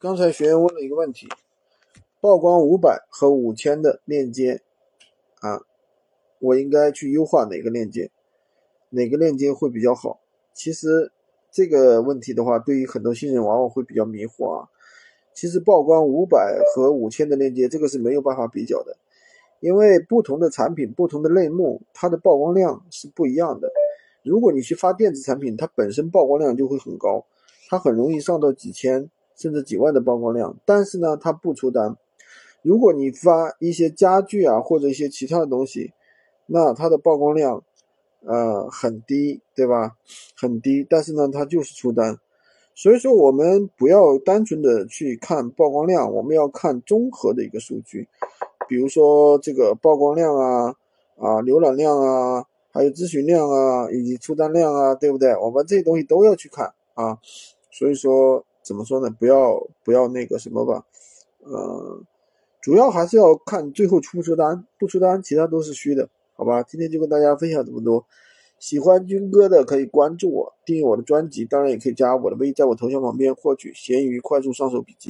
刚才学员问了一个问题：曝光五百和五千的链接啊，我应该去优化哪个链接？哪个链接会比较好？其实这个问题的话，对于很多新人往往会比较迷惑啊。其实曝光五百和五千的链接，这个是没有办法比较的，因为不同的产品、不同的类目，它的曝光量是不一样的。如果你去发电子产品，它本身曝光量就会很高，它很容易上到几千。甚至几万的曝光量，但是呢，它不出单。如果你发一些家具啊，或者一些其他的东西，那它的曝光量，呃，很低，对吧？很低，但是呢，它就是出单。所以说，我们不要单纯的去看曝光量，我们要看综合的一个数据，比如说这个曝光量啊，啊，浏览量啊，还有咨询量啊，以及出单量啊，对不对？我们这些东西都要去看啊。所以说。怎么说呢？不要不要那个什么吧，呃，主要还是要看最后出不出单，不出单，其他都是虚的，好吧？今天就跟大家分享这么多。喜欢军哥的可以关注我，订阅我的专辑，当然也可以加我的微，在我头像旁边获取闲鱼快速上手笔记。